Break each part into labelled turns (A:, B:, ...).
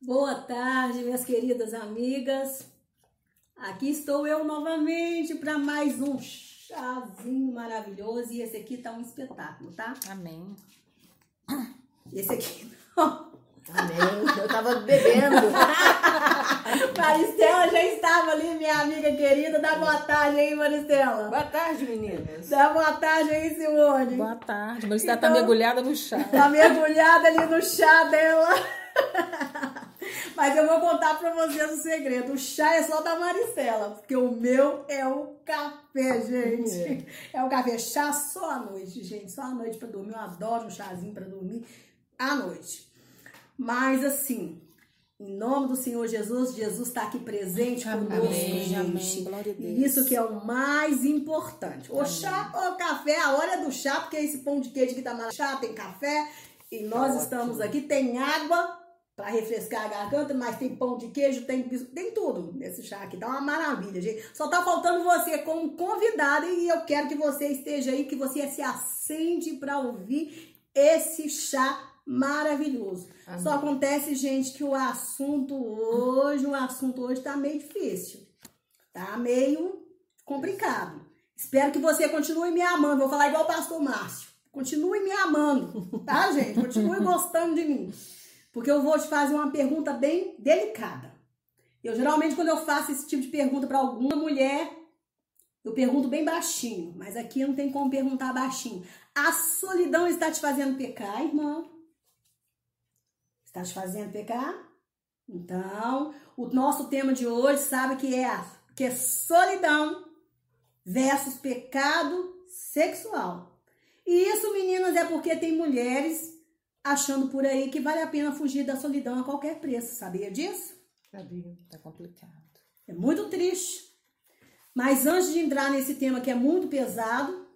A: Boa tarde, minhas queridas amigas. Aqui estou eu novamente para mais um chazinho maravilhoso e esse aqui tá um espetáculo, tá?
B: Amém.
A: Esse aqui não.
C: Amém. Eu tava bebendo.
A: Maristela já estava ali, minha amiga querida. Dá boa tarde aí, Maristela.
C: Boa tarde, meninas.
A: Dá boa tarde aí, Simone.
B: Boa tarde. Mas está
A: Então-
B: tá mergulhada no chá.
A: Tá mergulhada ali no chá dela. Mas eu vou contar pra vocês o segredo. O chá é só da Maristela, porque o meu é o café, gente. É o café. Chá só à noite, gente. Só à noite pra dormir. Eu adoro um chazinho pra dormir à noite. Mas assim, em nome do Senhor Jesus, Jesus está aqui presente conosco,
B: Amém,
A: gente.
B: amém. Glória a Deus.
A: E isso que é o mais importante. O chá ou café, a hora é do chá, porque esse pão de queijo que tá mais chá, tem café. E nós
C: Ótimo.
A: estamos aqui, tem água para refrescar a garganta, mas tem pão de queijo, tem, tem tudo nesse chá aqui. Tá uma maravilha, gente. Só tá faltando você como convidada e eu quero que você esteja aí, que você se acende para ouvir esse chá maravilhoso.
C: Amém.
A: Só acontece, gente, que o assunto hoje, o assunto hoje tá meio difícil. Tá meio complicado. Espero que você continue me amando. Vou falar igual o pastor Márcio. Continue me amando, tá, gente? Continue gostando de mim. Porque eu vou te fazer uma pergunta bem delicada. Eu geralmente, quando eu faço esse tipo de pergunta para alguma mulher, eu pergunto bem baixinho. Mas aqui não tem como perguntar baixinho. A solidão está te fazendo pecar, irmão? Está te fazendo pecar? Então, o nosso tema de hoje sabe que é, que é solidão versus pecado sexual. E isso, meninas, é porque tem mulheres achando por aí que vale a pena fugir da solidão a qualquer preço. Sabia disso?
C: Sabia.
B: Tá complicado.
A: É muito triste. Mas antes de entrar nesse tema que é muito pesado,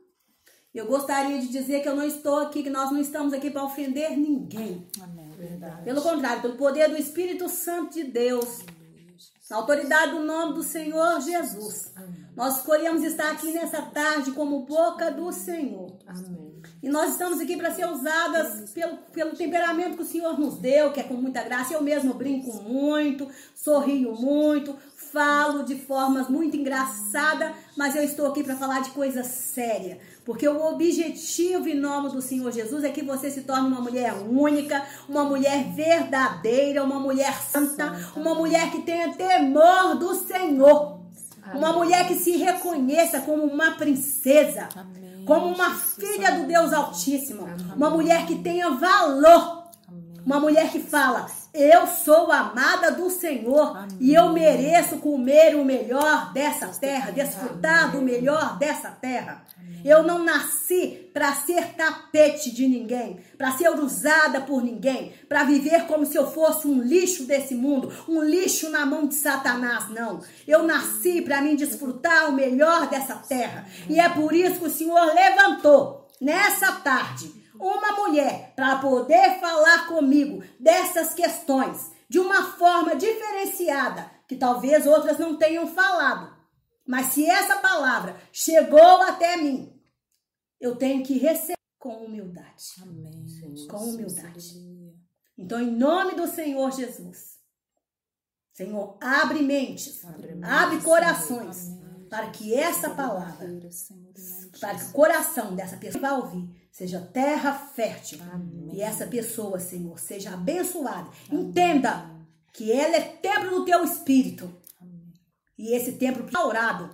A: eu gostaria de dizer que eu não estou aqui, que nós não estamos aqui para ofender ninguém.
B: Amém.
C: Verdade.
A: Pelo contrário, pelo poder do Espírito Santo de Deus, na autoridade do nome do Senhor Jesus. Nós escolhemos estar aqui nessa tarde como boca do Senhor.
C: Amém.
A: E nós estamos aqui para ser usadas pelo, pelo temperamento que o Senhor nos deu, que é com muita graça. Eu mesmo brinco muito, sorrio muito, falo de formas muito engraçadas, mas eu estou aqui para falar de coisa séria. Porque o objetivo em nome do Senhor Jesus é que você se torne uma mulher única, uma mulher verdadeira, uma mulher santa, uma mulher que tenha temor do Senhor. Uma mulher que se reconheça como uma princesa,
B: Amém.
A: Como uma filha do Deus Altíssimo, uma mulher que tenha valor, uma mulher que fala: Eu sou amada do Senhor e eu mereço comer o melhor dessa terra, desfrutar do melhor dessa terra. Eu não nasci para ser tapete de ninguém, para ser usada por ninguém, para viver como se eu fosse um lixo desse mundo, um lixo na mão de Satanás, não. Eu nasci para mim desfrutar o melhor dessa terra. E é por isso que o Senhor levantou nessa tarde uma mulher para poder falar comigo dessas questões de uma forma diferenciada, que talvez outras não tenham falado. Mas se essa palavra chegou até mim, eu tenho que receber com humildade.
B: Amém.
A: Com humildade. Então, em nome do Senhor Jesus, Senhor, abre mentes,
C: Abre
A: corações,
B: Amém.
A: para que essa palavra,
B: Senhor,
A: para que o coração dessa pessoa que vai ouvir seja terra fértil.
B: Amém.
A: E essa pessoa, Senhor, seja abençoada. Entenda que ela é templo do teu espírito.
B: Amém.
A: E esse templo restaurado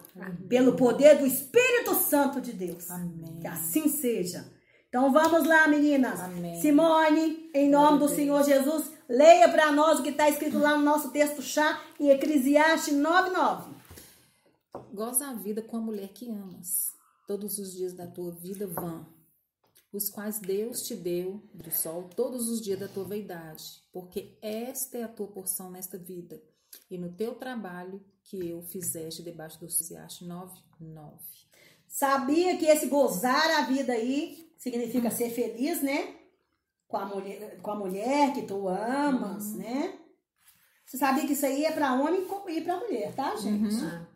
A: pelo poder do Espírito Santo de Deus.
B: Amém.
A: Que assim seja. Então vamos lá, meninas.
B: Amém.
A: Simone, em nome do Senhor Jesus, leia para nós o que está escrito lá no nosso texto chá em Eclesiastes 9:9.
B: Goza a vida com a mulher que amas. Todos os dias da tua vida vão, os quais Deus te deu do sol todos os dias da tua vaidade, porque esta é a tua porção nesta vida, e no teu trabalho que eu fizeste debaixo do Eclesiastes 9, 9.
A: Sabia que esse gozar a vida aí significa ser feliz, né? Com a mulher, com a mulher que tu amas, né? Você sabia que isso aí é para homem e para mulher, tá, gente?
C: Ah,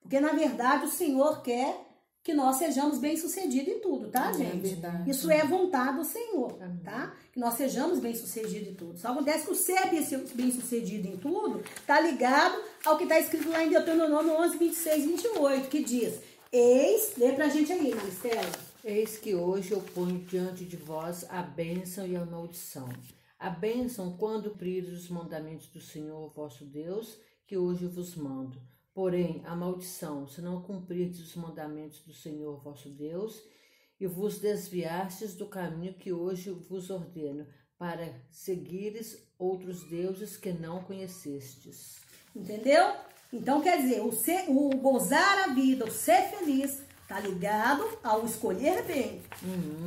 A: Porque na verdade o Senhor quer que nós sejamos bem-sucedidos em tudo, tá,
B: É
A: gente?
B: verdade.
A: Isso é vontade do Senhor,
C: Amém.
A: tá? Que nós sejamos bem-sucedidos em tudo. Só acontece que o ser bem-sucedido em tudo tá ligado ao que está escrito lá em Deuteronômio 11, 26, 28, que diz: Eis, lê pra gente aí, Maristela.
C: Eis que hoje eu ponho diante de vós a bênção e a maldição. A bênção quando cumprires os mandamentos do Senhor vosso Deus, que hoje vos mando. Porém, a maldição, se não cumprirdes os mandamentos do Senhor vosso Deus, e vos desviastes do caminho que hoje vos ordeno, para seguires outros deuses que não conhecestes.
A: Entendeu? Então, quer dizer, o, ser, o gozar a vida, o ser feliz, tá ligado ao escolher bem.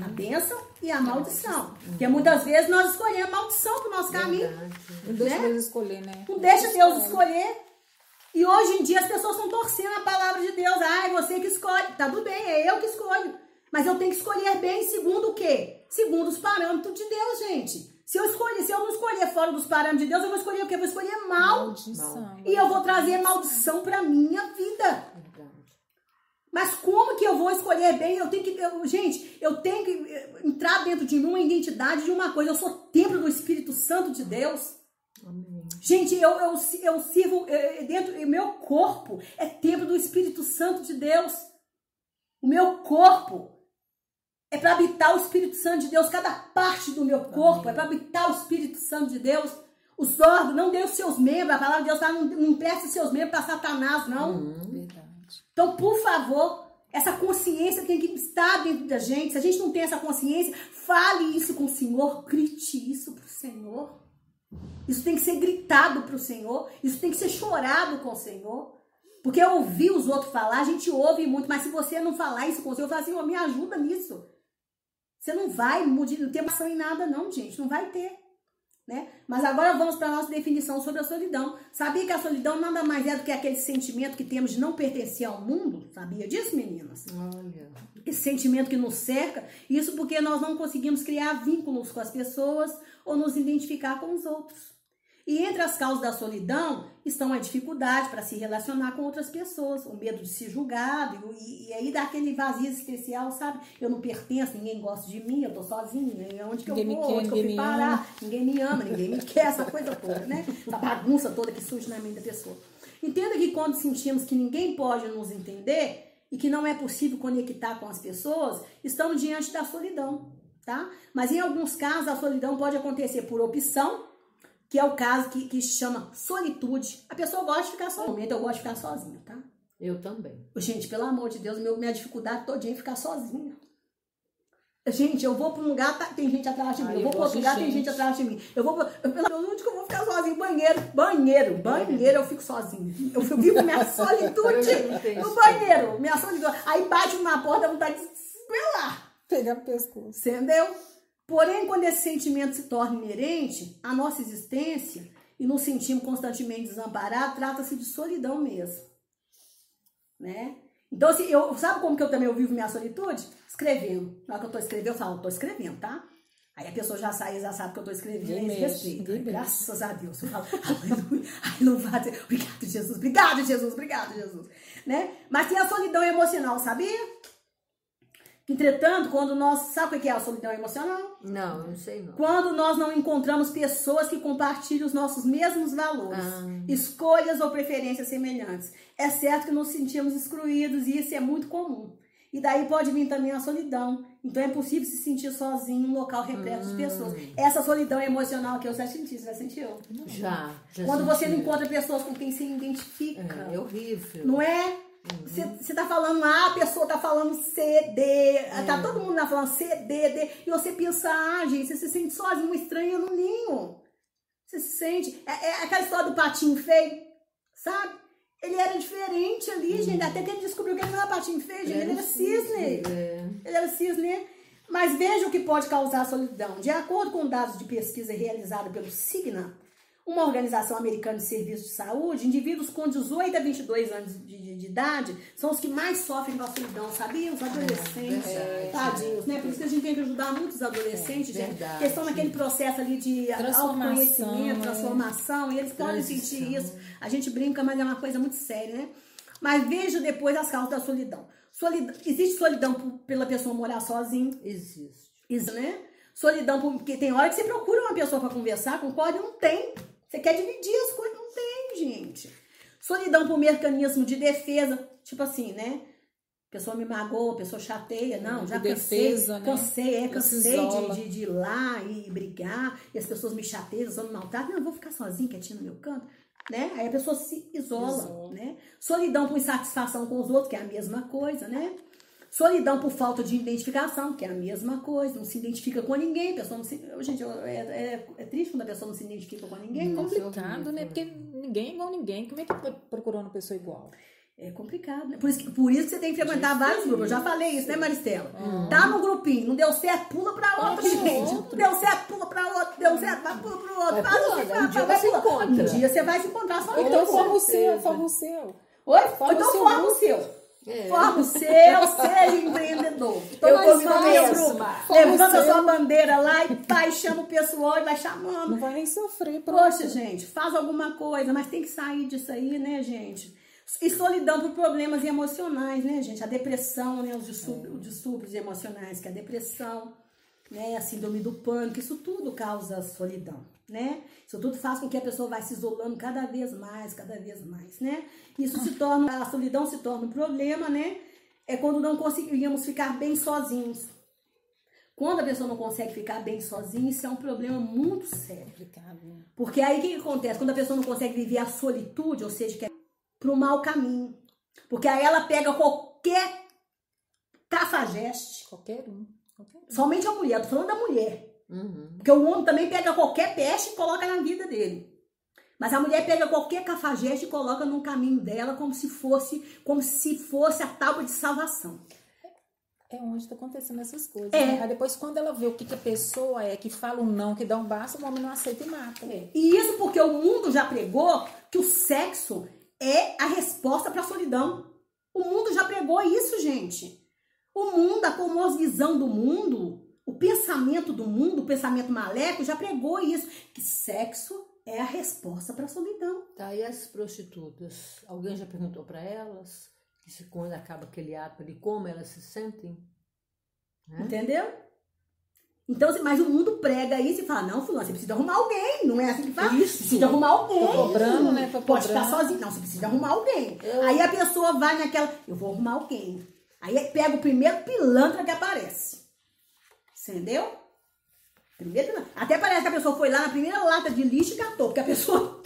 A: A bênção e a maldição. Porque muitas vezes nós escolhemos a maldição pro nosso caminho.
C: Verdade.
B: Não deixa
A: né?
B: Deus escolher, né?
A: Não deixa Deus escolher. E hoje em dia as pessoas estão torcendo a palavra de Deus. Ah, é você que escolhe. Tá tudo bem, é eu que escolho. Mas eu tenho que escolher bem segundo o quê? Segundo os parâmetros de Deus, gente. Se eu escolher, se eu não escolher fora dos parâmetros de Deus, eu vou escolher o quê? Eu vou escolher mal.
B: Maldição.
A: E eu vou trazer maldição pra minha vida. Mas como que eu vou escolher bem? Eu tenho que. eu- gente, eu tenho que eh, entrar dentro de mim uma identidade de uma coisa. Eu sou templo do Espírito Santo de Deus.
C: Amém.
A: Gente, eu, eu, eu sirvo eh, dentro. O meu corpo é templo do Espírito Santo de Deus. O meu corpo é para habitar o Espírito Santo de Deus. Cada parte do meu corpo é para habitar o Espírito Santo de Deus. Os órgãos, não dê os seus membros. A palavra de Deus fala, não, não os seus membros para Satanás, não.
B: Verdade.
A: Então, por favor, essa consciência tem que estar dentro da gente. Se a gente não tem essa consciência, fale isso com o Senhor, grite isso pro Senhor. Isso tem que ser gritado pro Senhor, isso tem que ser chorado com o Senhor. Porque ouvir os outros falar, a gente ouve muito, mas se você não falar isso com o Senhor, fala assim, "Ô, me ajuda nisso. Você não vai mudar, não tem ação em nada não, gente, não vai ter. Né? Mas agora vamos para a nossa definição sobre a solidão. Sabia que a solidão nada mais é do que aquele sentimento que temos de não pertencer ao mundo? Sabia disso, meninas?
C: Olha.
A: Esse sentimento que nos cerca, isso porque nós não conseguimos criar vínculos com as pessoas ou nos identificar com os outros. E entre as causas da solidão estão a dificuldade para se relacionar com outras pessoas, o medo de ser julgado, e, e aí dá aquele vazio especial, sabe? Eu não pertenço, ninguém gosta de mim, eu tô sozinha, onde que eu
B: Ninguém me
A: vou,
B: quer,
A: onde que eu fui parar, ninguém me ama, ninguém me quer, essa coisa toda, né? Essa bagunça toda que surge na mente da pessoa. Entenda que quando sentimos que ninguém pode nos entender e que não é possível conectar com as pessoas, estamos diante da solidão, tá? Mas em alguns casos a solidão pode acontecer por opção, que é o caso que, que chama solitude. A pessoa gosta de ficar sozinha. No momento eu gosto de ficar sozinha, tá?
C: Eu também.
A: Gente, pelo amor de Deus, meu, minha dificuldade todinha é ficar sozinha. Gente, eu vou pra um lugar, tá- tem gente atrás de mim.
B: Ai,
A: eu
B: eu
A: vou pra outro lugar, tem
B: gente.
A: gente atrás de mim. Eu vou pra, eu, pelo amor de Deus, onde que eu vou ficar sozinha? Banheiro, banheiro, banheiro, eu fico sozinha. Eu, vivo minha solitude no banheiro, minha solitude. Aí bate na porta, dá vontade de se espelar.
B: Pegar o pescoço.
A: Entendeu? Porém, quando esse sentimento se torna inerente à nossa existência e nos sentimos constantemente desamparados, trata-se de solidão mesmo. Né? Então, assim, eu, sabe como que eu também eu vivo minha solitude? Escrevendo. Na hora que eu tô escrevendo, eu falo, tô escrevendo, tá? Aí a pessoa já sai, já sabe que eu tô escrevendo, Aí,
B: mexe.
A: Graças a Deus. Eu falo, aleluia, louvado Obrigado, Jesus. Obrigado, Jesus. Obrigado, Jesus. Né? Mas tem a solidão emocional, sabia? Entretanto, quando nós. Sabe o que é a solidão emocional?
C: Não, eu não sei não.
A: Quando nós não encontramos pessoas que compartilhem os nossos mesmos valores,
C: Ah.
A: escolhas ou preferências semelhantes. É certo que nos sentimos excluídos e isso é muito comum. E daí pode vir também a solidão. Então é possível se sentir sozinho em um local repleto de pessoas. Essa solidão emocional que eu já senti, você já sentiu?
C: Já. já
A: Quando você não
C: senti.
A: encontra pessoas com quem se identifica.
C: É, é horrível.
A: Não é? Você tá falando A, a pessoa tá falando C, D, tá todo mundo lá falando C, D, D, e você pensa, ah, gente, você se sente sozinho, uma estranha no ninho. Você se sente. É, é aquela história do patinho feio, sabe? Ele era diferente ali, gente, até que ele descobriu que ele não era patinho feio, gente, ele era cisne.
C: É.
A: Ele era cisne. Mas veja o que pode causar a solidão. De acordo com dados de pesquisa realizada pelo Cigna, uma organização americana de serviços de saúde, indivíduos com 18 a 22 anos de, de- de idade são os que mais sofrem com a solidão, sabia? Os adolescentes,
C: verdade.
A: tadinhos, né? Por isso que a gente tem que ajudar muitos adolescentes, gente,
C: verdade.
A: porque estão naquele processo ali de
B: Transformação,
A: autoconhecimento,
B: é.
A: transformação, e eles podem
C: Transição.
A: sentir isso. A gente brinca, mas é uma coisa muito séria, né? Mas veja depois as causas da solidão. Solidão, existe solidão pela pessoa morar sozinha.
C: Existe.
A: Isso, né? Solidão, porque tem hora que você procura uma pessoa pra conversar, concorda? e Não tem. Você quer dividir as coisas, não tem, gente. Solidão por mecanismo de defesa, tipo assim, né? A pessoa me magoa, a pessoa chateia. Não, já
B: De
A: cansei,
B: defesa, né?
A: cansei, é,
B: Ela se
A: cansei de, de, de ir lá e brigar, e as pessoas me chateiam, me maltratam. Não, eu vou ficar sozinha, quietinha no meu canto. Né? Aí a pessoa se isola,
B: Isola.
A: né? Solidão por insatisfação com os outros, que é a mesma coisa, né? Solidão por falta de identificação, que é a mesma coisa, não se identifica com ninguém, a pessoa não se. Gente, é, é, é triste quando a pessoa não se identifica com ninguém.
B: É complicado,
C: horrível.
B: né? Porque ninguém é igual ninguém. Como é que pro- procurou uma pessoa igual?
A: É complicado, né? Por isso, que, por isso que você tem que frequentar vários grupos. Eu já falei isso, né, Maristela? Tá no grupinho, não deu certo, pula pra outro,
B: Pula
A: gente.
B: outro.
A: Deu certo, pula pra outro, deu certo, vai, pula pro outro.
C: Vai pulando,
A: assim,
C: um dia
A: vai,
C: você
A: pula.
C: encontra.
A: Um dia você vai se encontrar sozinho.
B: então
C: com
B: forma o seu, forma o seu.
A: Oi?
B: Forma
A: então
B: o seu
A: forma o seu.
C: É.
A: Forma o seu, seja empreendedor.
C: Eu
A: convidando
C: sou
A: meu
C: mesma.
A: grupo.
B: Forma o
A: Levanta
B: seu.
A: sua bandeira lá e vai, chama o pessoal e vai chamando.
B: Não vai nem sofrer. pronto.
A: Poxa, gente, faz alguma coisa, mas tem que sair disso aí, né, gente? E solidão por problemas emocionais, né, gente? A depressão, né? Os distúrbios, os distúrbios emocionais, que é a depressão, né? A síndrome do pânico, isso tudo causa solidão, né? Isso tudo faz com que a pessoa vai se isolando cada vez mais, cada vez mais, né? Isso se torna, a solidão se torna um problema, né? É quando não conseguiríamos ficar bem sozinhos. Quando a pessoa não consegue ficar bem sozinha, isso é um problema muito sério.
B: Né?
A: Porque aí o que, que acontece? Quando a pessoa não consegue viver a solitude, ou seja, que é pro mau caminho. Porque aí ela pega qualquer cafajeste.
B: Qualquer um.
A: Somente a mulher, tô falando da mulher.
C: Uhum.
A: Porque o homem também pega qualquer peste e coloca na vida dele. Mas a mulher pega qualquer cafajeste e coloca no caminho dela como se fosse, como se fosse a tábua de salvação.
B: É onde está acontecendo essas coisas.
A: É.
B: né? Aí depois, quando ela vê o que, que a pessoa é, que fala um não, que dá um basta, o homem não aceita e mata.
A: E isso porque o mundo já pregou que o sexo é a resposta para a solidão. O mundo já pregou isso, gente. O mundo, a cosmovisão do mundo, o pensamento do mundo, o pensamento maléfico já pregou isso, que sexo é a resposta para a solidão.
C: Tá, e as prostitutas? Alguém já perguntou para elas se quando acaba aquele ato ali, como elas se sentem? Né?
A: Entendeu? Então, assim, mas o mundo prega isso e fala, não, fulano, você precisa arrumar alguém. Não é assim que fala.
C: Isso.
A: Precisa arrumar alguém.
B: Tô cobrando, né? Tô
A: Pode ficar
B: cobrando.
A: sozinho. Não, você precisa arrumar alguém.
C: Eu-
A: Aí a pessoa vai naquela, eu vou arrumar alguém. Aí pega o primeiro pilantra que aparece. Entendeu? Primeiro pilantra. Até parece que a pessoa foi lá na primeira lata de lixo e catou. Porque a pessoa...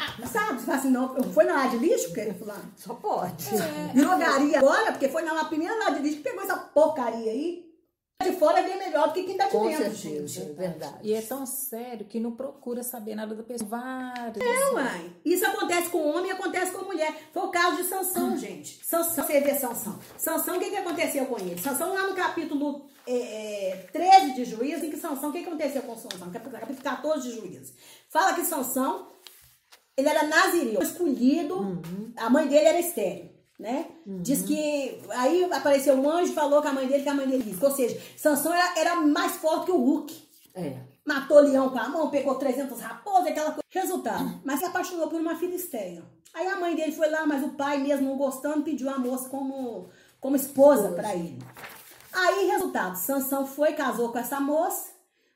A: Ah, Sabe? Você fala assim, não, foi na lata de lixo? Porque, fulano,
C: Só pode.
A: Virou garia agora, porque foi na primeira lata de lixo que pegou essa porcaria aí. De fora é bem melhor do que quem tá de
C: Com
A: dentro,
C: certeza,
A: gente.
C: é verdade.
B: E é tão sério que não procura saber nada da pessoa. Vários.
A: Não, mãe. Isso acontece com homem e acontece com mulher. Foi o caso de Sansão, gente. Sansão, você vê Sansão. Sansão, o que, que aconteceu com ele? Sansão, lá no capítulo é, é, 13 de Juízo, em que Sansão, o que, que aconteceu com Sansão? Capítulo, capítulo 14 de Juízo. Fala que Sansão, ele era nazireu, escolhido, a mãe dele era estéreo. Né? Diz que aí apareceu um anjo e falou com a mãe dele que a mãe dele disse. Ou seja, Sansão era, era mais forte que o Hulk.
C: É.
A: Matou leão com a mão, pegou 300 raposas, aquela coisa. Resultado, mas se apaixonou por uma filisteia. Aí a mãe dele foi lá, mas o pai, mesmo não gostando, pediu a moça como, como esposa para ele. Aí, resultado, Sansão foi, casou com essa moça,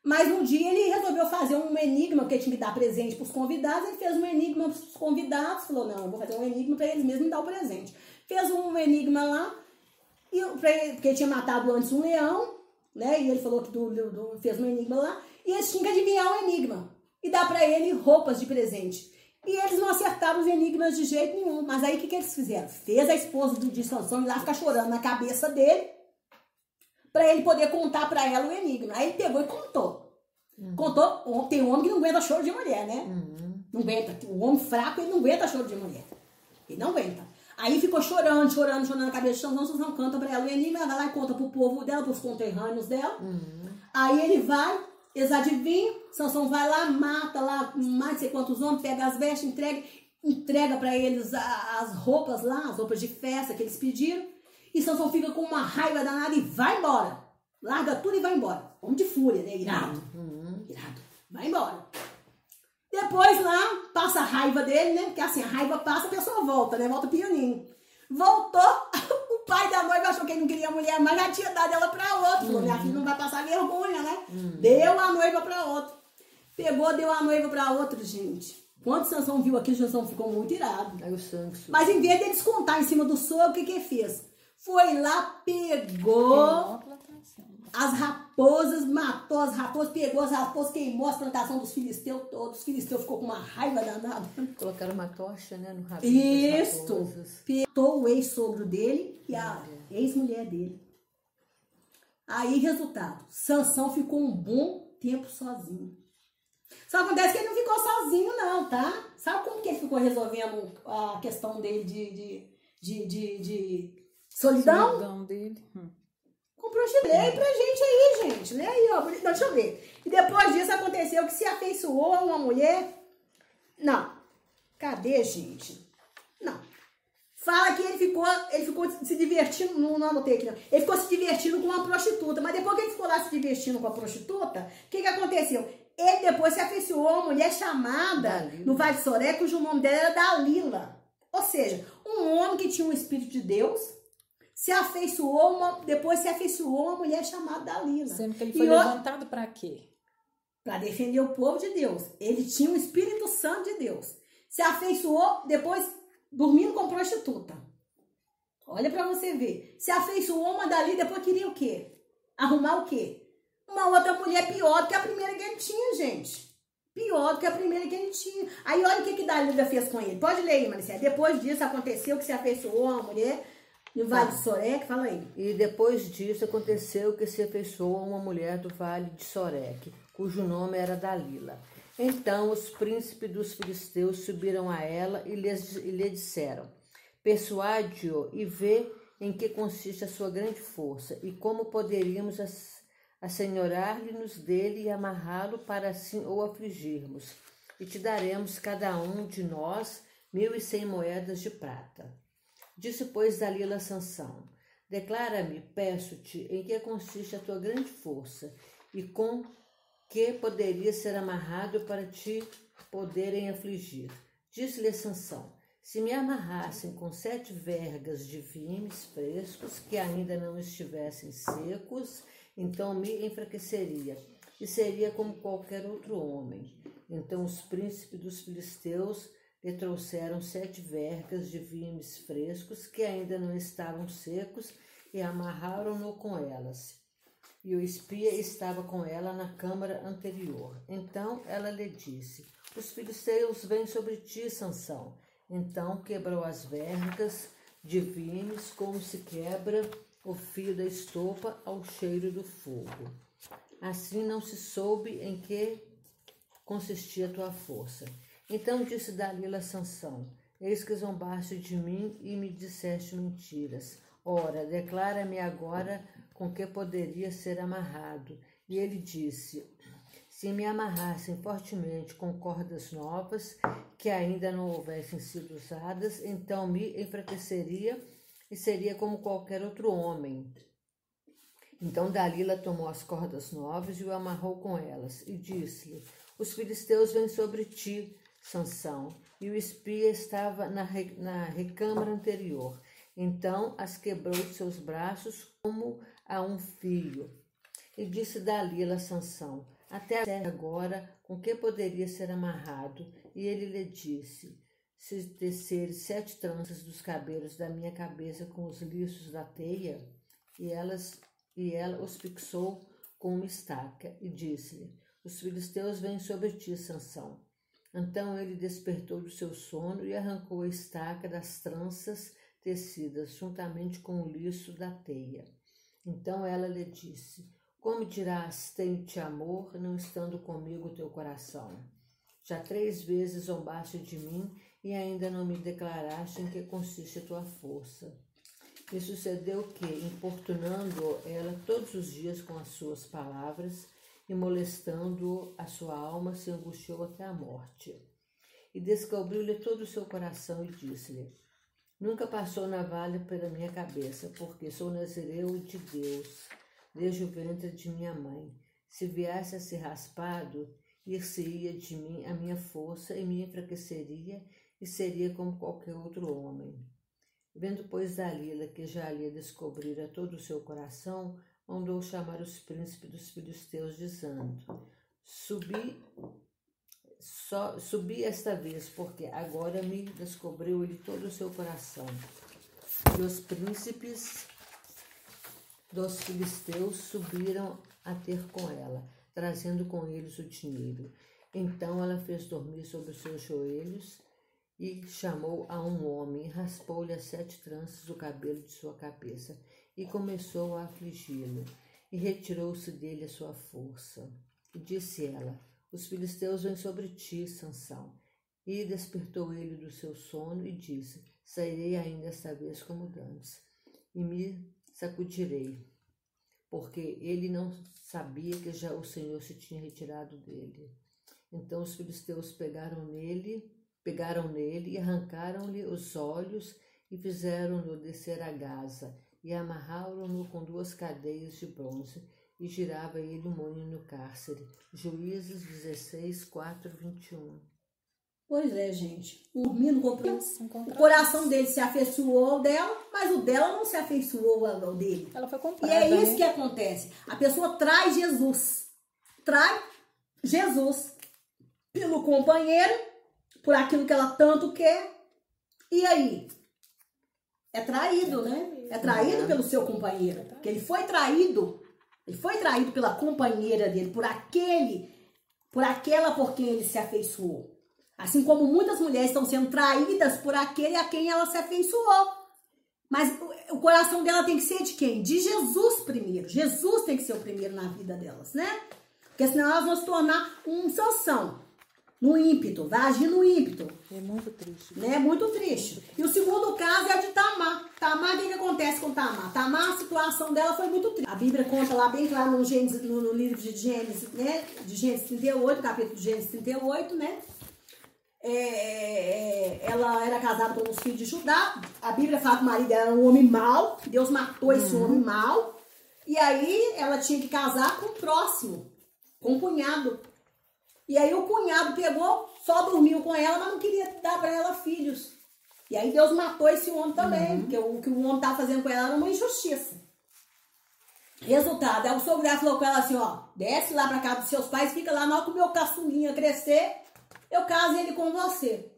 A: mas um dia ele resolveu fazer um enigma, porque tinha que dar presente para os convidados. Ele fez um enigma para os convidados, falou: Não, eu vou fazer um enigma para eles mesmos me dar o presente. Fez um enigma lá, e eu- porque ele tinha matado antes um leão, né? E ele falou que do- do- do- fez um enigma lá, e eles tinham que adivinhar o enigma e dar para ele roupas de presente. E eles não acertaram os enigmas de jeito nenhum. Mas aí o que, que eles fizeram? Fez a esposa do, de Sansão ir lá ficar chorando na cabeça dele para ele poder contar para ela o enigma. Aí ele pegou e contou. Contou. Tem homem que não aguenta choro de mulher, né? Não aguenta. O homem fraco, ele não aguenta choro de mulher. Ele não aguenta. Aí ficou chorando, chorando, chorando na cabeça de Sansão. Sansão canta pra ela enigma, ela vai lá e conta pro povo dela, pros conterrâneos dela. Aí ele vai, eles adivinham, Sansão vai lá, mata lá mais sei quantos homens, pega as vestes, entrega, entrega pra eles as roupas lá, as roupas de festa que eles pediram. E Sansão fica com uma raiva danada e vai embora. Larga tudo e vai embora. Homem de fúria, né? Irado. Irado. Vai embora. Depois lá, passa a raiva dele, né? Porque assim, a raiva passa, a pessoa volta, né? Volta pianinho. Voltou, o pai da noiva achou que ele não queria mulher, mas já tinha dado ela pra outro. Falou, minha filha não vai passar vergonha, né? Deu a noiva pra outro. Pegou, deu a noiva pra outro, gente. Quando Sansão viu aquilo, Sansão ficou muito irado.
C: Aí o sangue subiu.
A: Mas em vez de descontar em cima do sogro, o que que ele fez? Foi lá, pegou as raposas, matou as raposas, pegou as raposas, queimou as plantações dos filisteus todos. Os filisteus ficou com uma raiva danada.
C: Colocaram uma tocha, né, no rabinho raposas.
A: Pegou o ex-sogro dele e a ex-mulher dele. Aí, resultado, Sansão ficou um bom tempo sozinho. Só acontece que ele não ficou sozinho, não, tá? Sabe como que ele ficou resolvendo a questão dele de, de, de, de, de solidão?
B: Solidão dele. Hum.
A: Com prostituta. Lê aí pra gente aí, gente. Lê aí, ó. Não, deixa eu ver. E depois disso aconteceu que se afeiçoou a uma mulher. Não. Cadê, gente? Não. Fala que ele ficou, ele ficou se divertindo. Não, não anotei aqui, não. Ele ficou se divertindo com uma prostituta. Mas depois que ele ficou lá se divertindo com a prostituta, o que, que aconteceu? Ele depois se afeiçoou a uma mulher chamada
C: Dalila.
A: no Vale Soré, cujo nome dela era Dalila. Ou seja, um homem que tinha um espírito de Deus se afeiçoou, uma, depois se afeiçoou uma mulher chamada Dalila.
B: Sendo que ele
A: E
B: foi
A: o-
B: levantado pra quê?
A: Para defender o povo de Deus. Ele tinha o Espírito Santo de Deus. Se afeiçoou, depois dormindo com prostituta. Olha para você ver. Se afeiçoou uma dali, depois queria o quê? Arrumar o quê? Uma outra mulher pior do que a primeira que ele tinha, gente. Pior do que a primeira que ele tinha. Aí olha o que, que Dalila fez com ele. Pode ler aí, Maricela. Depois disso aconteceu que se afeiçoou uma mulher no Vale de que fala aí.
C: E depois disso aconteceu que se afeiçoou a uma mulher do vale de Soreque, cujo nome era Dalila. Então os príncipes dos filisteus subiram a ela e lhes, e lhe disseram: Persuade-o e vê em que consiste a sua grande força e como poderíamos as- assenhorar-lhe-nos dele e amarrá-lo para assim ou afligirmos. E te daremos cada um de nós mil e cem moedas de prata. Disse, pois, Dalila Sansão: Declara-me, peço-te, em que consiste a tua grande força e com que poderia ser amarrado para te poderem afligir. Disse-lhe Sansão: Se me amarrassem com sete vergas de vimes frescos que ainda não estivessem secos, então me enfraqueceria e seria como qualquer outro homem. Então os príncipes dos filisteus lhe trouxeram sete vergas de vimes frescos que ainda não estavam secos e amarraram-no com elas. E o espia estava com ela na câmara anterior. Então ela lhe disse: Os filisteus vêm sobre ti, Sansão. Então quebrou as vergas de vimes como se quebra o fio da estopa ao cheiro do fogo. Assim não se soube em que consistia a tua força. Então disse Dalila a Sansão: Eis que zombaste de mim e me disseste mentiras. Ora, declara-me agora com que poderia ser amarrado. E ele disse: Se me amarrassem fortemente com cordas novas, que ainda não houvessem sido usadas, então me enfraqueceria e seria como qualquer outro homem. Então Dalila tomou as cordas novas e o amarrou com elas, e disse-lhe: Os filisteus vêm sobre ti, Sansão. E o espia estava na, re- na recâmara anterior. Então as quebrou de seus braços como a um fio. E disse Dalila a Sansão: Até agora, com que poderia ser amarrado? E ele lhe disse: Se desceres sete tranças dos cabelos da minha cabeça com os liços da teia, e elas e ela os fixou com uma estaca e disse-lhe: Os filisteus vêm sobre ti, Sansão. Então ele despertou do seu sono e arrancou a estaca das tranças tecidas juntamente com o liço da teia. Então ela lhe disse: Como dirás, tenho-te amor, não estando comigo teu coração? Já três vezes zombaste de mim e ainda não me declaraste em que consiste a tua força. E sucedeu que, importunando ela todos os dias com as suas palavras e molestando a sua alma, se angustiou até a morte. E descobriu-lhe todo o seu coração e disse-lhe: Nunca passou navalha pela minha cabeça, porque sou nazireu de Deus, desde o ventre de minha mãe. Se viesse a ser raspado, ir-se-ia de mim a minha força e me enfraqueceria e seria como qualquer outro homem. Vendo, pois, Dalila que já ali descobrira todo o seu coração, mandou chamar os príncipes dos filisteus, dizendo: Subi, só, subi esta vez, porque agora me descobriu ele todo o seu coração. E os príncipes dos filisteus subiram a ter com ela, trazendo com eles o dinheiro. Então ela fez dormir sobre os seus joelhos e chamou a um homem, raspou-lhe as sete tranças do cabelo de sua cabeça e começou a afligi-lo. E retirou-se dele a sua força. E disse ela: Os filisteus vêm sobre ti, Sansão. E despertou ele do seu sono e disse: Sairei ainda esta vez como dantes, e me sacudirei, porque ele não sabia que já o Senhor se tinha retirado dele. Então os filisteus pegaram nele, pegaram nele e arrancaram-lhe os olhos e fizeram-no descer a Gaza e amarraram-no com duas cadeias de bronze e girava ele um moinho no cárcere. Juízes 16, 4, 21.
A: Pois é, gente. Dormindo com o coração dele se afeiçoou ao dela, mas o dela não se afeiçoou ao dele.
B: Ela foi
A: E
B: comprada.
A: é isso
B: né?
A: que acontece. A pessoa traz Jesus. Traz Jesus pelo companheiro, por aquilo que ela tanto quer. E aí? É traído, né? É traído pelo seu companheiro. Porque ele foi traído. Ele foi traído pela companheira dele, por aquele, por aquela por quem ele se afeiçoou. Assim como muitas mulheres estão sendo traídas por aquele a quem ela se afeiçoou. Mas o- o coração dela tem que ser de quem? De Jesus primeiro. Jesus tem que ser o primeiro na vida delas, né? Porque senão elas vão se tornar um Sansão. No ímpeto, vai agir no ímpeto.
B: É muito triste.
A: Né? Muito triste. E o segundo caso é o de Tamar. Tamar, o que, que acontece com Tamar? Tamar, a situação dela foi muito triste. A Bíblia conta lá bem claro no, Gênesis, no, no livro de Gênesis, né? De Gênesis 38, capítulo de Gênesis 38, né? É, é, ela era casada com os filhos de Judá. A Bíblia fala que o marido era um homem mau. Deus matou esse homem mau. E aí ela tinha que casar com o próximo, com o cunhado. E aí o cunhado pegou, só dormiu com ela, mas não queria dar para ela filhos. E aí Deus matou esse homem também, porque o que o homem estava fazendo com ela era uma injustiça. Resultado, aí o sogro dela falou com ela assim, ó, desce lá pra casa dos seus pais, fica lá, na hora que o meu caçulinha crescer, eu caso ele com você.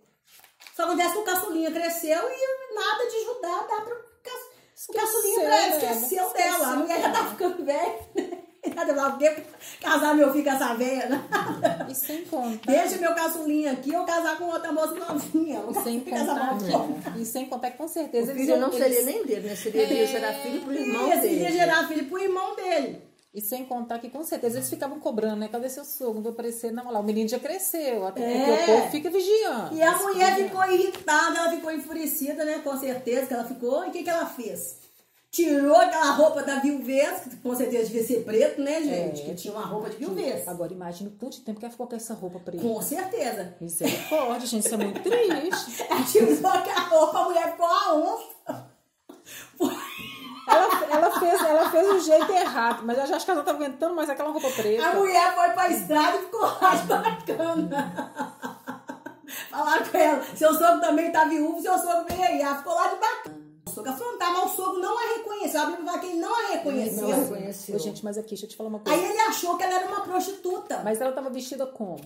A: Só acontece que o caçulinha cresceu e nada de Judá dá pro ca- caçulinha pra ela,
B: Esqueceu,
A: esqueceu
B: né?
A: dela. A
B: Esqueceu
A: mulher já tá ficando velha, né? Nada lá, porque casar meu filho com essa velha, né?
B: E sem contar.
A: Deixa meu caçulinha aqui, eu casar com outra moça novinha.
B: E sem contar,
A: moça.
B: e sem contar que com
C: O
B: certeza eles
C: filho não seria
B: eles-
C: nem dele, né? Seria ele gerar filho pro irmão
A: Esse
C: dele.
A: ia gerar filho pro irmão dele.
B: E sem contar que com certeza eles ficavam cobrando, né? Cadê seu sogro? Não vou aparecer, não. Lá, o menino já cresceu. Até
A: É.
B: porque o povo fica vigiando.
A: E a mulher ficou irritada, ela ficou enfurecida, né? Com certeza que ela ficou. E o que, que ela fez? Tirou aquela roupa da viuvez, que com certeza devia ser preto, né, gente?
B: É,
A: que tinha uma roupa de viuvez.
B: Agora imagina o de tempo que ela ficou com essa roupa preta.
A: Com certeza.
B: Misericórdia, gente, isso é muito triste.
A: Ela tirou aquela roupa, a mulher ficou a onça.
B: Ela, ela, fez, ela fez o jeito errado, mas eu já acho que ela não tá aguentando mais aquela roupa preta.
A: A mulher foi pra estrada e ficou lá de bacana. Falaram com ela, seu sogro também tá viúvo, seu sogro veio aí. Ela ficou lá de bacana. Sogro afrontar, mas o sogro não a reconheceu. A Bíblia fala que ele não a reconheceu.
C: Não reconheceu.
B: Ô, gente, mas aqui, deixa eu te falar uma coisa.
A: Aí ele achou que ela era uma prostituta.
B: Mas ela tava vestida como?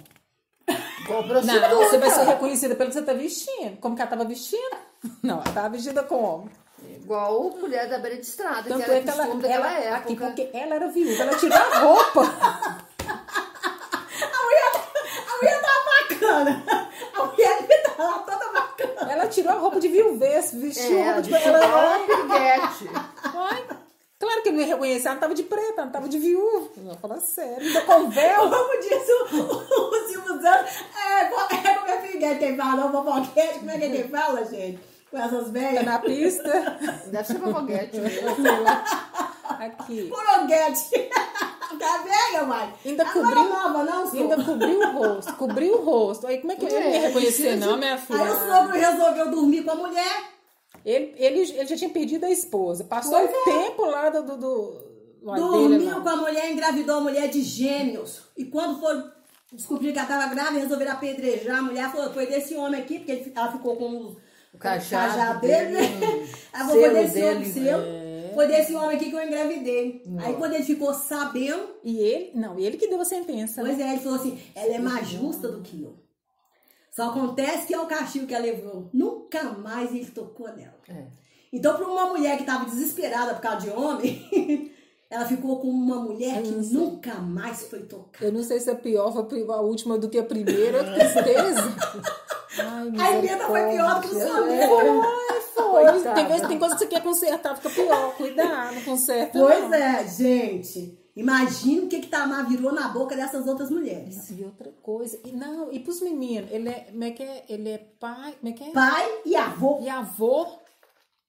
B: Não,
C: prostituta.
B: você vai ser reconhecida pelo que você tá vestindo. Como que ela tava vestida? Não, ela tava vestida como?
C: Igual mulher da beira de estrada, que
B: Tanto
C: era
B: é que ela, ela
C: época.
B: aqui, porque ela era viúva, ela tirou a roupa.
A: A mulher, a mulher tava bacana. A mulher tá lá toda bacana.
B: Ela tirou a roupa de viuvez, vestiu a
C: É,
B: roupa de ela, ela,
C: uma piriguete.
B: Ai, claro que ele não ia reconhecer, ela não tava de preta, ela não tava de viúva. Não, fala sério, ainda com véu.
A: Como disse o, o, Silvio Santos, é, é como é filho quem fala, não, fofoquete, como é que ele fala, gente? Com essas
B: Tá
A: velhas.
B: na pista.
C: Deve ser.
B: Sei lá. Aqui.
A: Poronguete. Tá velha, mãe.
B: Ainda
A: Ela
B: cobriu-
A: Não é nova, não, sou.
B: Ainda cobriu o rosto, cobriu o rosto. Aí como é que ele não ia reconhecer, não, minha filha?
A: Aí o sogro resolveu dormir com a mulher.
B: Ele, ele, ele já tinha perdido a esposa. Passou
A: Pois
B: o
A: é.
B: tempo lá do. do, do
A: Dormiu
B: lá.
A: com a mulher, engravidou a mulher de gêmeos. E quando foi descobrir que ela estava grávida, resolveram apedrejar a mulher. Falou, foi desse homem aqui, porque ele- ela ficou com,
C: O cajado,
A: cajado dele,
C: dele,
A: né?
C: O
A: foi desse
C: dele.
A: homem, selo.
B: É.
A: Foi desse homem aqui que eu engravidei.
C: Não.
A: Aí quando ele ficou sabendo,
B: E ele, não, ele que deu a sentença.
A: pois
B: né?
A: é, ele falou assim: ela é mais justa do que eu. Só acontece que é o castigo que ela levou. Nunca mais ele tocou nela.
C: É.
A: Então, para uma mulher que estava desesperada por causa de homem, ela ficou com uma mulher que nunca mais foi tocada.
B: Eu não sei se a pior foi a última do que a primeira, tristeza. Ai,
A: A emenda foi pior do que o
B: misericórdia.
A: seu
B: Ai,
C: Coitada.
B: Tem vezes tem coisa que você quer consertar, fica pior. Cuidado, conserta.
A: Pois
B: não.
A: é, gente. Imagina o que que Tamar virou na boca dessas outras mulheres.
B: E outra coisa, e não, e pros meninos, ele é, como é que é? Ele é pai, como é que é?
A: Pai e avô.
B: E avô,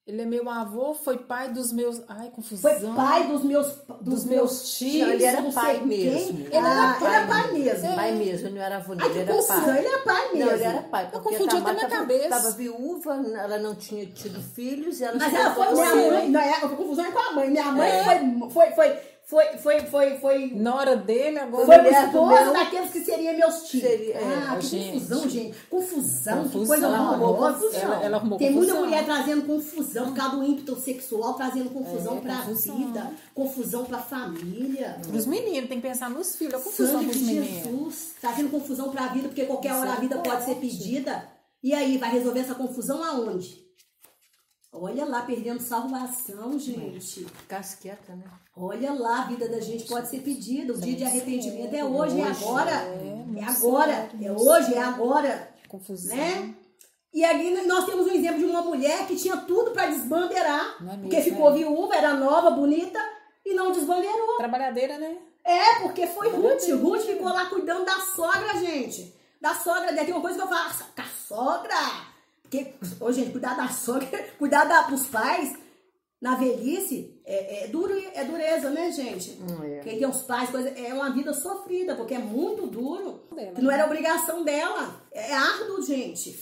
B: ele é meu avô, foi pai dos meus, ai,
A: Foi
B: confusão.
A: pai dos meus, dos,
B: Dos
A: meus tios.
C: Ele era pai mesmo.
A: Quem.
C: Ele
A: ah,
C: era
A: ele era pai mesmo.
C: Pai mesmo, ele não era avô,
A: Ai,
C: ele
A: que
C: era
A: confusão,
C: pai.
A: ele era pai mesmo.
C: Não, ele era pai,
B: confundiu
C: a Tamar
B: até minha cabeça.
C: tava viúva, ela não tinha tido filhos e ela
A: Mas ela foi, minha
C: você.
A: mãe, não é, a confusão é com a mãe. Minha mãe
B: É.
A: foi, foi, foi, foi, foi, foi, foi,
B: Nora dele agora.
A: foi
C: do
A: esposa
C: meu-
A: daqueles que seriam meus tios.
C: Seria- é,
A: ah, que
B: gente.
A: confusão, gente. Confusão, que
B: Confusão,
A: coisa
B: ela arrumou
A: horrorosa.
B: confusão. Ela- ela arrumou
A: Tem muita
B: confusão.
A: mulher trazendo confusão por causa do ímpeto sexual, trazendo confusão
B: É,
A: pra
B: confusão.
A: vida, confusão pra família.
B: Os meninos, tem que pensar nos filhos, a confusão
A: Sangue
B: pros
A: de
B: meninos.
A: Jesus. Trazendo confusão pra vida, porque qualquer hora a vida pode ser pedida. E aí, vai resolver essa confusão aonde? Olha lá, perdendo salvação, gente.
C: Casqueta, né?
A: Olha lá, a vida da gente pode ser pedida. O dia de arrependimento é hoje, é agora.
B: é,
A: É agora, é hoje, é agora.
B: Confusão.
A: Né? E ali nós temos um exemplo de uma mulher que tinha tudo para desbandeirar.
B: É
A: porque ficou
B: é.
A: viúva, era nova, bonita e não desbandeirou.
B: Trabalhadeira, né?
A: É, porque foi Ruth. Ruth ficou lá cuidando da sogra, gente. Da sogra dela. Tem uma coisa que eu. Com a sogra. Porque, ô, gente, cuidar da sogra, cuidar da, dos pais na velhice é, é, duro, é dureza, né, gente?
C: Hum, é.
A: Quem tem os pais, coisa, é uma vida sofrida, porque é muito duro.
B: Dela,
A: Que não era obrigação dela. É árduo, gente.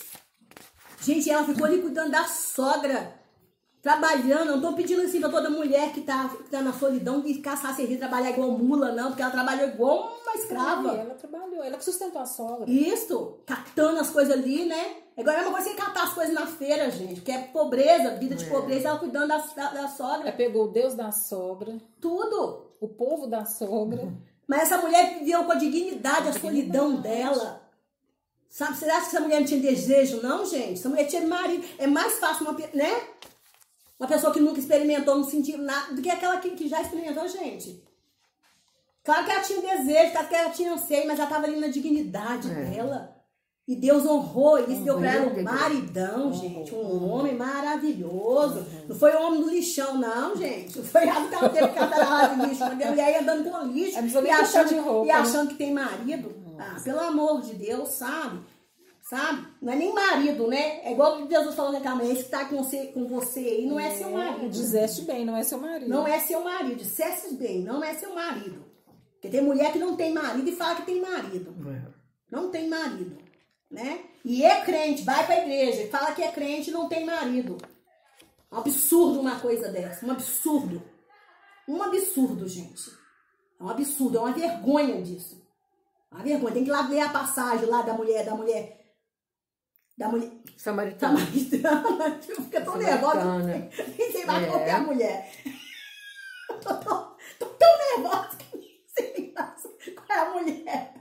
A: Gente, ela ficou ali cuidando da sogra. Trabalhando, não tô pedindo assim pra toda mulher que tá, que tá na solidão de caçar serviço, trabalhar igual mula, não, porque ela trabalhou igual uma escrava.
B: ela trabalhou, ela que sustentou a sogra.
A: Isso, catando as coisas ali, né? É a mesma coisa que catar as coisas na feira, gente, que é pobreza, vida de pobreza, ela cuidando da, da, da
B: Ela
A: sogra.
B: pegou o Deus da sogra,
A: Tudo.
B: o povo da sogra.
A: Mas essa mulher viveu com a dignidade, a solidão dela. Sabe, você acha que essa mulher não tinha desejo, não, gente? Essa mulher tinha marido. É mais fácil, uma, né? Uma pessoa que nunca experimentou, não sentiu nada, do que aquela que, que já experimentou, gente. Claro que ela tinha desejo, claro que ela tinha anseio, mas ela estava ali na dignidade
C: É.
A: dela. E Deus honrou isso, deu pra ela um
C: Honrou.
A: maridão, gente. Um homem maravilhoso. Não foi o homem do lixão, não, gente. Não foi nada que ela teve que lá de lixo. Mas a mulher ia andando com lixo.
B: Ela precisou
A: E achando,
B: de roupa,
A: e
B: né?
A: achando que tem marido. Ah, pelo amor de Deus, sabe? Sabe? Não é nem marido, né? É igual que Jesus falou naquela mulher, esse que tá com você, com você aí não é seu marido.
B: Dizeste bem, não é seu marido.
A: Não é seu marido. Dissesse bem, não é seu marido. Porque tem mulher que não tem marido e fala que tem marido. Não tem marido, né? E é crente, vai pra igreja e fala que é crente e não tem marido. Um absurdo uma coisa dessa, um absurdo. Um absurdo, gente. É um absurdo, é uma vergonha disso. Uma vergonha. Tem que ir lá ler a passagem lá da mulher, da mulher. Da mulher.
C: Samaritana.
A: Samaritana. Fica tão nervosa. Nem sei mais
C: É.
A: qual é a mulher. Tô, tão- tô tão nervosa que nem sei mais qual é a mulher.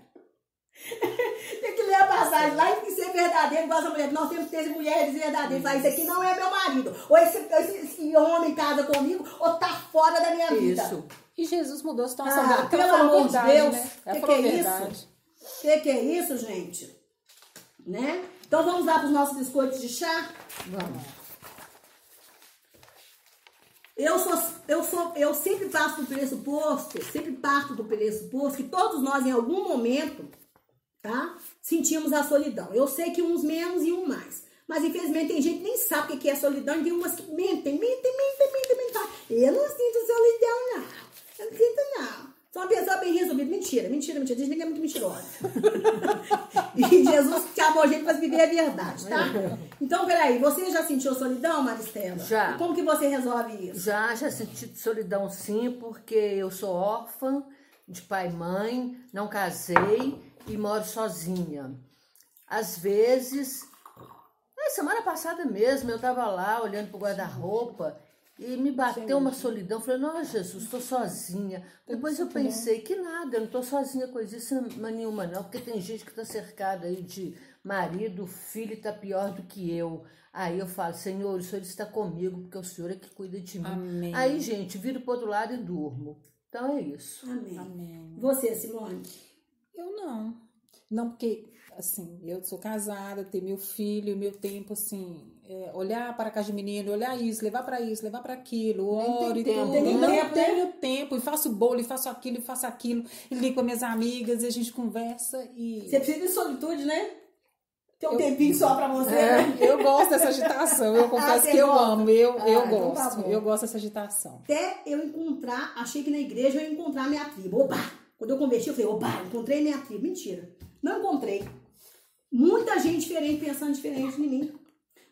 A: Tem que ler a passagem lá e ser verdadeiro igual essa mulher. Nós temos que ter mulheres verdadeiras. Falar, isso aqui não é meu marido. Ou esse, esse, esse homem casa comigo, ou tá fora da minha vida.
C: Isso.
B: E Jesus mudou a situação
A: Ah,
B: dela,
A: pelo amor de Deus,
B: né? Ela
A: que que é
B: verdade.
A: isso? O que, que é isso, gente? Né? Então vamos lá para os nossos biscoitos de chá?
C: Vamos.
A: Eu sou, eu sou, eu sempre passo do pressuposto, sempre parto do pressuposto que todos nós em algum momento, tá? Sentimos a solidão. Eu sei que uns menos e uns mais. Mas infelizmente tem gente que nem sabe o que é solidão e tem umas que mentem, mentem, mentem, mentem, mentem. Eu não sinto solidão, não. Eu não sinto, não. Sou uma pessoa bem resolvida. Mentira, mentira, mentira. Diz ninguém é muito mentirosa. e Jesus chamou a gente para viver a verdade, tá? Então, peraí, você já sentiu solidão, Maristela?
C: Já.
A: E como que você resolve isso?
C: Já, já senti solidão sim, porque eu sou órfã de pai e mãe, não casei e moro sozinha. Às vezes, semana passada mesmo, eu tava lá olhando pro guarda-roupa e me bateu uma solidão. Falei, não, Jesus, estou sozinha. Depois eu pensei que nada, eu não estou sozinha com isso nenhuma, não, porque tem gente que está cercada aí de marido, filho, está pior do que eu. Aí eu falo, Senhor, o Senhor está comigo, porque o Senhor é que cuida de mim.
B: Amém.
C: Aí, gente, viro pro outro lado e durmo. Então é isso.
A: Amém.
B: Amém.
A: Você, Simone?
B: Eu não. Não, porque, assim, eu sou casada, tenho meu filho, meu tempo, assim, é, olhar para a casa de menino, olhar isso, levar para isso, levar para aquilo, oro e tudo.
C: tem
B: não
A: tempo, né?
B: tenho tempo, e faço bolo, e faço aquilo, e faço aquilo, e ligo com minhas amigas, e a gente conversa e...
A: Você precisa de solitude, né? Tem um
B: Eu-
A: tempinho só pra você,
B: É,
A: né?
B: eu gosto dessa agitação, eu confesso
A: você
B: que eu
A: gosta?
B: amo, eu,
A: Ah,
B: eu
A: então tá
B: gosto,
A: bom.
B: eu gosto dessa agitação.
A: Até eu encontrar, achei que na igreja eu ia encontrar minha tribo. Opa! Quando eu converti, eu falei, opa, encontrei minha tribo. Mentira. Não encontrei. Muita gente diferente pensando diferente de mim.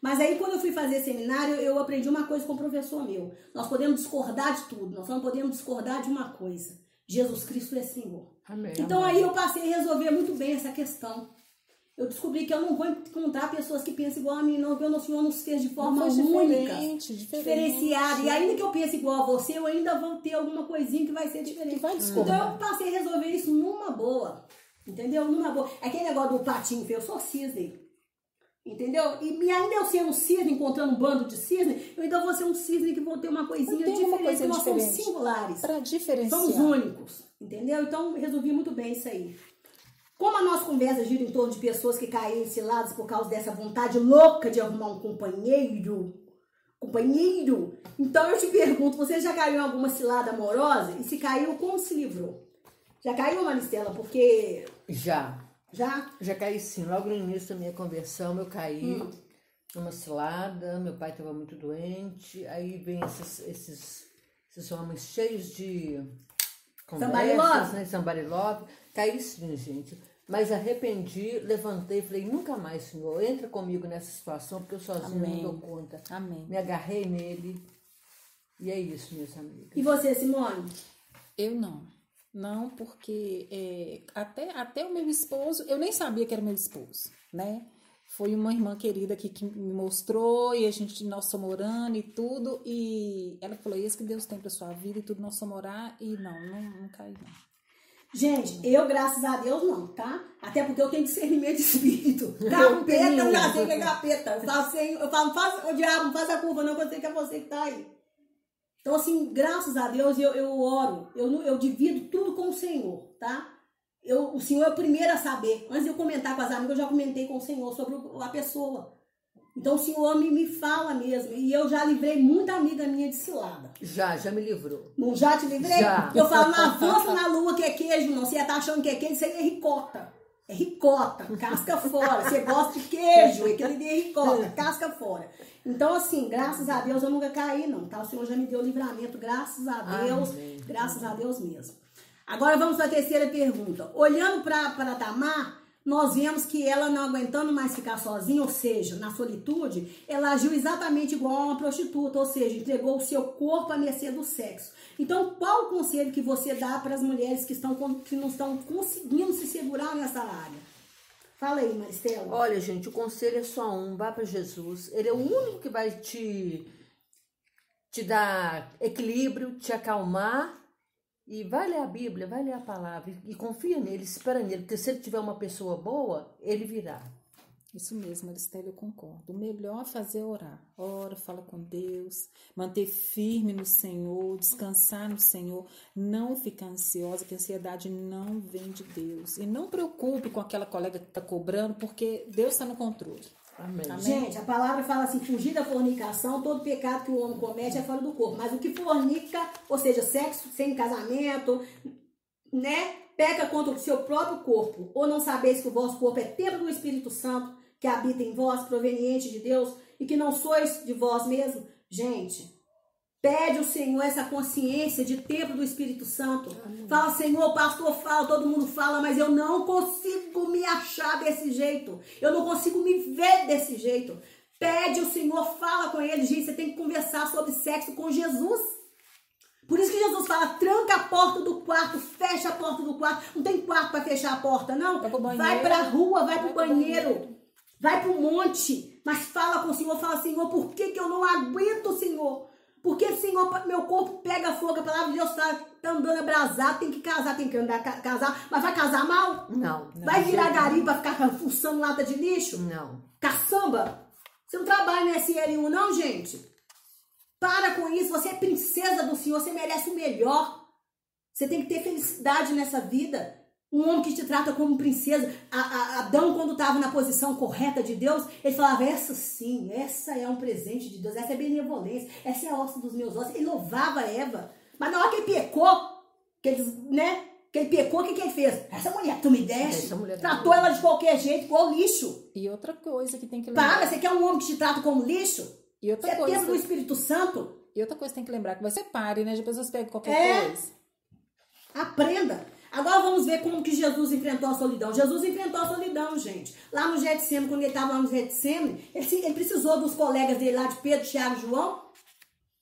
A: Mas aí, quando eu fui fazer seminário, eu aprendi uma coisa com o professor meu. Nós podemos discordar de tudo, nós não podemos discordar de uma coisa. Jesus Cristo é Senhor.
C: Amém.
A: Então aí eu passei a resolver muito bem essa questão. Eu descobri que eu não vou encontrar pessoas que pensam igual a mim, não, que o Senhor nos fez de forma
B: Faz
A: única
B: diferente,
A: diferenciada. E ainda que eu pense igual a você, eu ainda vou ter alguma coisinha que vai ser diferente.
B: Vai
A: então eu passei a resolver isso numa boa. Entendeu? Numa boa. Aquele negócio do patinho eu sou cisne. Entendeu? E me- ainda eu sendo um cisne, encontrando um bando de cisne, eu ainda vou ser um cisne que vou ter uma coisinha diferente.
B: uma coisa
A: nós somos singulares.
B: Para diferenciar.
A: Somos únicos, entendeu? Então resolvi muito bem isso aí. Como a nossa conversa gira em torno de pessoas que caíram enciladas por causa dessa vontade louca de arrumar um companheiro, companheiro, então eu te pergunto, você já caiu em alguma cilada amorosa? E se caiu, como se livrou? Já caiu, Maristela? Porque
C: Já.
A: já
C: Já caí sim. Logo no início da minha conversão, eu caí numa cilada. Meu pai estava muito doente. Aí vem esses, esses, esses homens cheios de
A: Somebody
C: conversas,
A: love.
C: né? Somebody love. Caí sim, gente. Mas arrependi, levantei e falei, nunca mais, Senhor, entra comigo nessa situação, porque eu sozinho
B: Amém.
C: não dou conta.
B: Amém.
C: Me agarrei nele. E é isso, minhas amigas.
A: E você, Simone?
B: Eu não. Não, porque é, até, até o meu esposo, eu nem sabia que era meu esposo, né? Foi uma irmã querida aqui que me mostrou e a gente, nós somos orando e tudo. E ela falou: Isso que Deus tem pra sua vida e tudo, nós somos orar. E não, não, não caí, não.
A: Gente, eu, graças a Deus, não, tá? Até porque eu tenho discernimento de espírito. Capeta, eu já sei que é capeta. Eu falo assim, eu falo, faz, o diabo, não faz a curva não, que eu sei que é você que tá aí. Então, assim, graças a Deus, eu, eu oro, eu, eu divido tudo com o Senhor, tá? Eu, o Senhor é o primeiro a saber. Antes de eu comentar com as amigas, eu já comentei com o Senhor sobre a pessoa. Então, o Senhor me, fala mesmo. E eu já livrei muita amiga minha de cilada.
C: Já, já me livrou.
A: Não já te livrei?
C: Já.
A: Eu falo, não avança na lua que é queijo, não. Você tá achando que é queijo, isso aí é ricota. É ricota, casca fora. Você gosta de queijo, aquele ali é ricota, casca fora. Então, assim, graças a Deus eu nunca caí, não, tá? O Senhor já me deu livramento, graças a Deus,
C: Amém.
A: graças a Deus mesmo. Agora vamos para a terceira pergunta. Olhando para Tamar, nós vemos que ela não aguentando mais ficar sozinha, ou seja, na solitude, ela agiu exatamente igual a uma prostituta, ou seja, entregou o seu corpo à mercê do sexo. Então, qual o conselho que você dá para as mulheres que, estão, que não estão conseguindo se segurar nessa área? Fala aí, Maristela.
C: Olha, gente, o conselho é só um: vá para Jesus. Ele é o único que vai te, te dar equilíbrio, te acalmar. E vai ler a Bíblia, vai ler a palavra. E, confia nele, espera nele. Porque se ele tiver uma pessoa boa, ele virá.
B: Isso mesmo, Aristela, eu concordo. O melhor é fazer orar. Ora, fala com Deus, manter firme no Senhor, descansar no Senhor, não ficar ansiosa, que a ansiedade não vem de Deus. E não preocupe com aquela colega que está cobrando, porque Deus está no controle.
C: Amém.
B: Amém.
A: Gente, a palavra fala assim: fugir da fornicação, todo pecado que o homem comete é fora do corpo. Mas o que fornica, ou seja, sexo sem casamento, né? Peca contra o seu próprio corpo. Ou não sabeis que o vosso corpo é templo do Espírito Santo, que habita em vós, proveniente de Deus, e que não sois de vós mesmo. Gente, pede ao Senhor essa consciência de templo do Espírito Santo. Fala, Senhor, o pastor fala, todo mundo fala, mas eu não consigo me achar desse jeito. Eu não consigo me ver desse jeito. Pede ao Senhor, fala com ele. Gente, você tem que conversar sobre sexo com Jesus. Por isso que Jesus fala, tranca a porta do quarto, fecha a porta do quarto. Não tem quarto para fechar a porta, não.
B: Vai.
A: Vai pra rua, vai,
B: Vai
A: pro
B: pro
A: banheiro.
B: banheiro.
A: Vai para o monte, mas fala com o Senhor, fala, Senhor, por que, que eu não aguento, Senhor? Porque, Senhor, meu corpo pega fogo, a palavra de Deus está tá andando abrasado, tem que casar, tem que andar casar, mas vai casar mal?
C: Não.
A: Vai virar gari para ficar fuçando lata de lixo?
C: Não.
A: Caçamba? Você não trabalha no SLU, não, gente? Para com isso, você é princesa do Senhor, você merece o melhor. Você tem que ter felicidade nessa vida. Um homem que te trata como princesa. A, a, Adão, quando estava na posição correta de Deus, ele falava: Essa sim, essa é um presente de Deus, essa é benevolência, essa é a osso dos meus ossos. Ele louvava Eva. Mas na hora que ele pecou, que ele, né? Que ele pecou, o que, que ele fez? Essa mulher tu me deste, tratou ela de qualquer jeito, igual lixo.
B: E outra coisa que tem que lembrar.
A: Para, você quer um homem que te trata como lixo?
B: E outra
A: você
B: coisa.
A: é do Espírito Santo?
B: E outra coisa que tem que lembrar, que você pare, né? De pessoas pegam qualquer
A: É.
B: coisa.
A: Aprenda. Agora vamos ver como que Jesus enfrentou a solidão. Jesus enfrentou a solidão, gente. Lá no Getsemane, quando ele estava lá no Getsemane, ele, ele precisou dos colegas dele lá de Pedro, Tiago e João.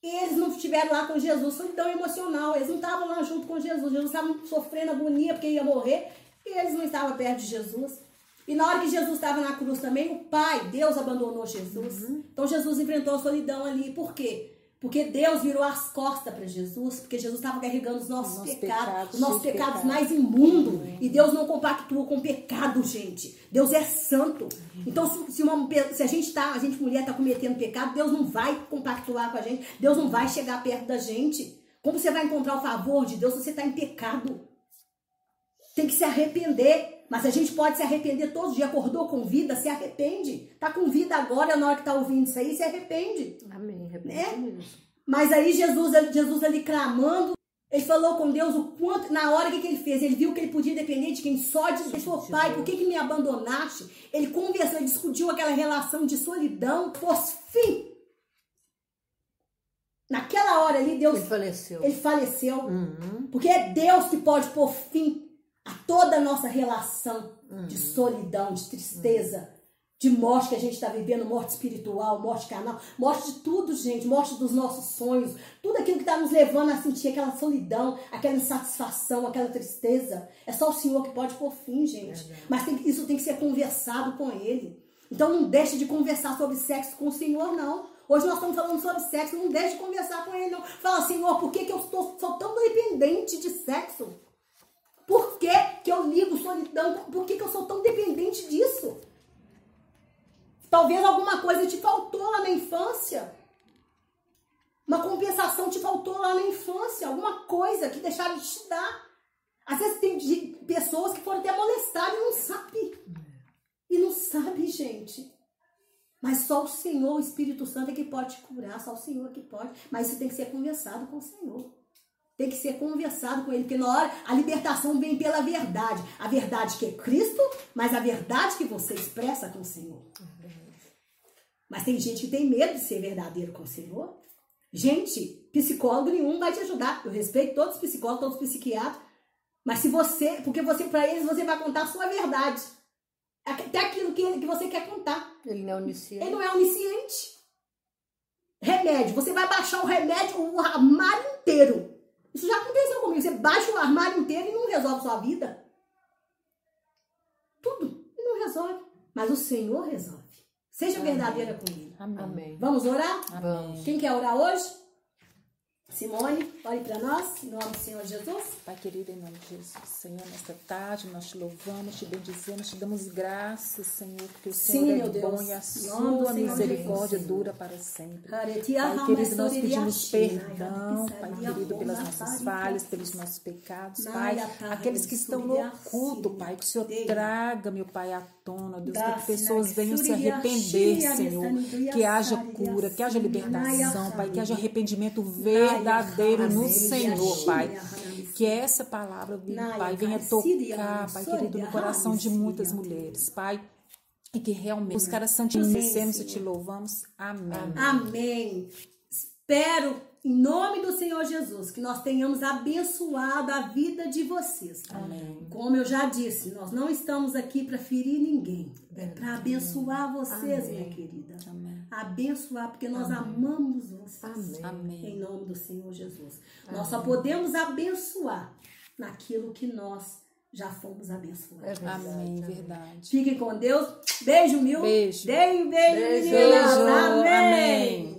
A: E eles não estiveram lá com Jesus. Solidão emocional. Eles não estavam lá junto com Jesus. Jesus estava sofrendo agonia porque ia morrer. E eles não estavam perto de Jesus. E na hora que Jesus estava na cruz também, o Pai, Deus abandonou Jesus. Então Jesus enfrentou a solidão ali. Por quê? Porque Deus virou as costas para Jesus, porque Jesus estava carregando os nossos, pecados, os nossos pecados mais imundos. E Deus não compactua com pecado, gente. Deus é santo. Então, se, se uma se a gente tá, a gente mulher está cometendo pecado, Deus não vai compactuar com a gente. Deus não vai chegar perto da gente. Como você vai encontrar o favor de Deus se você está em pecado? Tem que se arrepender. Mas a gente pode se arrepender todos os dias. Acordou com vida, se arrepende. Tá com vida agora, na hora que tá ouvindo isso aí, se arrepende.
C: Amém.
A: Né? Mas aí Jesus, ali- Jesus ali clamando, ele falou com Deus o quanto, na hora que, que ele fez, ele viu que ele podia depender de quem só de Deus. Falou, pai, por que, que me abandonaste? Ele conversou, ele discutiu aquela relação de solidão, fosse fim. Naquela hora ali, Deus,
C: Ele faleceu.
A: ele faleceu.
C: Uhum.
A: Porque é Deus que pode pôr fim a toda a nossa relação de
C: Uhum.
A: solidão, de tristeza, de morte que a gente está vivendo, morte espiritual, morte carnal, morte de tudo, gente, morte dos nossos sonhos, tudo aquilo que está nos levando a sentir aquela solidão, aquela insatisfação, aquela tristeza. É só o Senhor que pode pôr fim, gente. Mas tem isso tem que ser conversado com Ele. Então não deixe de conversar sobre sexo com o Senhor, não. Hoje nós estamos falando sobre sexo, não deixe de conversar com Ele, não. Fala, Senhor, por que, que eu estou, sou tão dependente de sexo? Eu ligo solidão? Por que, que eu sou tão dependente disso? Talvez alguma coisa te faltou lá na infância. Uma compensação te faltou lá na infância. Alguma coisa que deixaram de te dar. Às vezes tem pessoas que foram até molestadas e não sabe. E não sabe, gente. Mas só o Senhor, o Espírito Santo é que pode te curar. Só o Senhor que pode. Mas isso tem que ser conversado com o Senhor. Tem que ser conversado com ele, porque na hora a libertação vem pela verdade. A verdade que é Cristo, mas a verdade que você expressa com o Senhor. Mas tem gente que tem medo de ser verdadeiro com o Senhor. Gente, psicólogo nenhum vai te ajudar. Eu respeito todos os psicólogos, todos os psiquiatras. Mas se você, porque você para eles você vai contar a sua verdade. Até aquilo que, que você quer contar.
C: Ele não é onisciente.
A: Ele não é onisciente. Remédio. Você vai baixar o remédio, o armário inteiro. Isso já aconteceu comigo. Você baixa o armário inteiro e não resolve sua vida. Tudo. E não resolve. Mas o Senhor resolve. Seja verdadeira com ele.
B: Amém.
C: Amém.
A: Vamos orar?
C: Vamos.
A: Quem quer orar hoje? Simone, ore para nós, em nome do Senhor Jesus.
B: Pai querido, em nome de Jesus, Senhor, nesta tarde nós te louvamos, te bendizemos, te damos graças, Senhor, porque o
A: Sim,
B: Senhor é
A: meu Deus.
B: bom e a sua misericórdia
A: Jesus.
B: dura para sempre.
A: Pai
B: querido, nós pedimos perdão, Pai querido, pelas nossas falhas, pelos nossos pecados, Pai. Aqueles que estão no oculto, Pai, que o Senhor traga, meu Pai, à tona, Deus, que pessoas venham se arrepender, Senhor. Que haja cura, que haja libertação, Pai, que haja arrependimento verdadeiro no Senhor, Pai. Que essa palavra, Pai, venha tocar, Pai querido, no coração de muitas mulheres, Pai. E que realmente buscar a santificemos e te louvamos. Amém.
A: Amém. Espero, em nome do Senhor Jesus, que nós tenhamos abençoado a vida de vocês.
B: Amém.
A: Como eu já disse, nós não estamos aqui para ferir ninguém, é para abençoar vocês, minha querida.
B: Amém.
A: Abençoar, porque nós amamos vocês.
C: Amém.
A: Em
B: Amém.
A: nome do Senhor Jesus. Nós só podemos abençoar naquilo que nós já fomos abençoados.
C: É verdade,
B: Amém,
C: amém.
B: verdade.
A: Fiquem com Deus. Beijo, mil.
B: Beijo.
A: Deem beijo,
C: Beijo.
A: meninas.
B: Beijo.
A: Amém.
B: Amém.